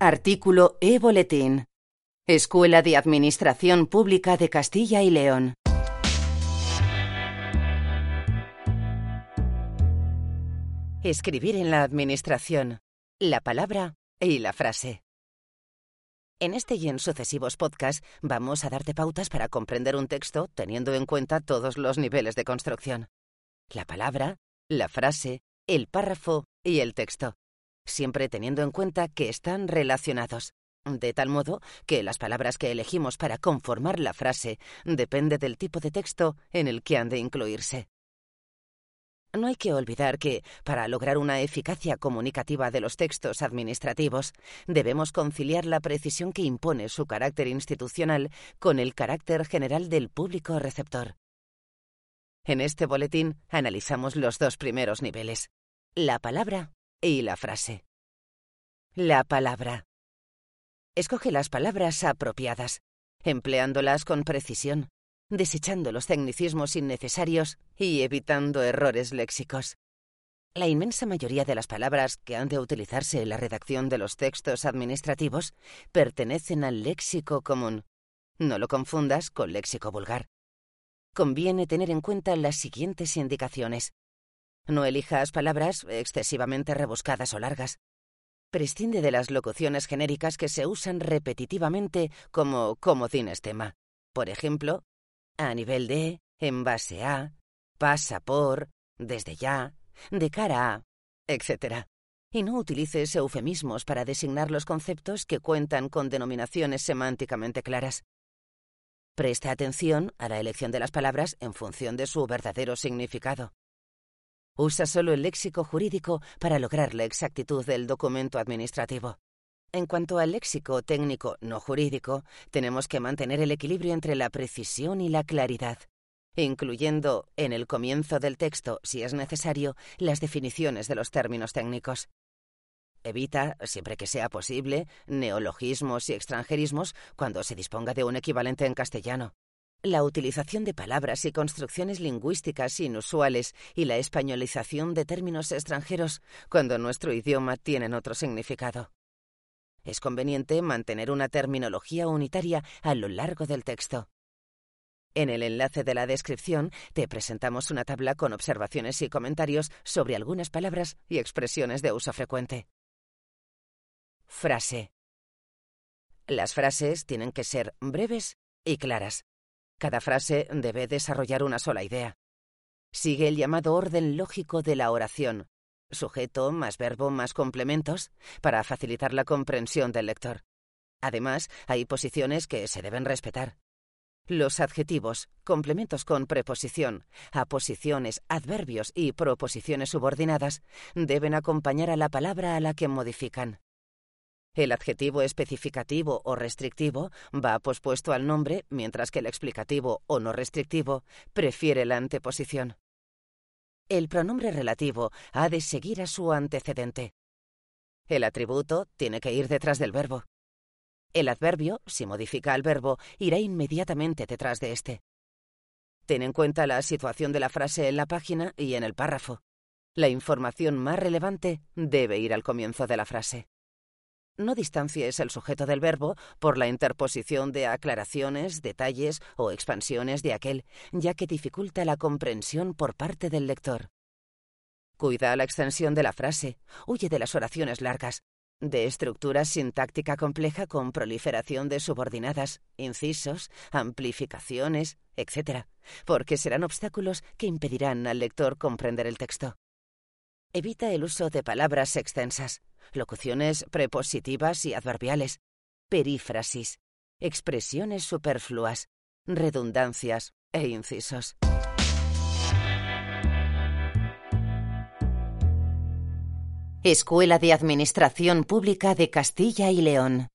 Artículo E-Boletín. Escuela de Administración Pública de Castilla y León. Escribir en la Administración. La palabra y la frase. En este y en sucesivos podcasts vamos a darte pautas para comprender un texto teniendo en cuenta todos los niveles de construcción. La palabra, la frase, el párrafo y el texto. Siempre teniendo en cuenta que están relacionados. De tal modo que las palabras que elegimos para conformar la frase depende del tipo de texto en el que han de incluirse. No hay que olvidar que, para lograr una eficacia comunicativa de los textos administrativos, debemos conciliar la precisión que impone su carácter institucional con el carácter general del público receptor. En este boletín analizamos los dos primeros niveles, la palabra y la frase. La palabra. Escoge las palabras apropiadas, empleándolas con precisión, desechando los tecnicismos innecesarios y evitando errores léxicos. La inmensa mayoría de las palabras que han de utilizarse en la redacción de los textos administrativos pertenecen al léxico común. No lo confundas con léxico vulgar. Conviene tener en cuenta las siguientes indicaciones. No elijas palabras excesivamente rebuscadas o largas. Prescinde de las locuciones genéricas que se usan repetitivamente como comodines tema. Por ejemplo, a nivel de, en base a, pasa por, desde ya, de cara a, etc. Y no utilices eufemismos para designar los conceptos que cuentan con denominaciones semánticamente claras. Preste atención a la elección de las palabras en función de su verdadero significado. Usa solo el léxico jurídico para lograr la exactitud del documento administrativo. En cuanto al léxico técnico no jurídico, tenemos que mantener el equilibrio entre la precisión y la claridad, incluyendo en el comienzo del texto, si es necesario, las definiciones de los términos técnicos. Evita, siempre que sea posible, neologismos y extranjerismos cuando se disponga de un equivalente en castellano. La utilización de palabras y construcciones lingüísticas inusuales y la españolización de términos extranjeros cuando nuestro idioma tienen otro significado. Es conveniente mantener una terminología unitaria a lo largo del texto. En el enlace de la descripción te presentamos una tabla con observaciones y comentarios sobre algunas palabras y expresiones de uso frecuente. Frase. Las frases tienen que ser breves y claras. Cada frase debe desarrollar una sola idea. Sigue el llamado orden lógico de la oración, sujeto más verbo más complementos, para facilitar la comprensión del lector. Además, hay posiciones que se deben respetar. Los adjetivos, complementos con preposición, aposiciones, adverbios y proposiciones subordinadas deben acompañar a la palabra a la que modifican. El adjetivo especificativo o restrictivo va pospuesto al nombre, mientras que el explicativo o no restrictivo prefiere la anteposición. El pronombre relativo ha de seguir a su antecedente. El atributo tiene que ir detrás del verbo. El adverbio, si modifica al verbo, irá inmediatamente detrás de éste. Ten en cuenta la situación de la frase en la página y en el párrafo. La información más relevante debe ir al comienzo de la frase. No distancies el sujeto del verbo por la interposición de aclaraciones, detalles o expansiones de aquel, ya que dificulta la comprensión por parte del lector. Cuida la extensión de la frase, huye de las oraciones largas, de estructura sintáctica compleja con proliferación de subordinadas, incisos, amplificaciones, etc., porque serán obstáculos que impedirán al lector comprender el texto. Evita el uso de palabras extensas locuciones prepositivas y adverbiales, perífrasis, expresiones superfluas, redundancias e incisos. Escuela de Administración Pública de Castilla y León.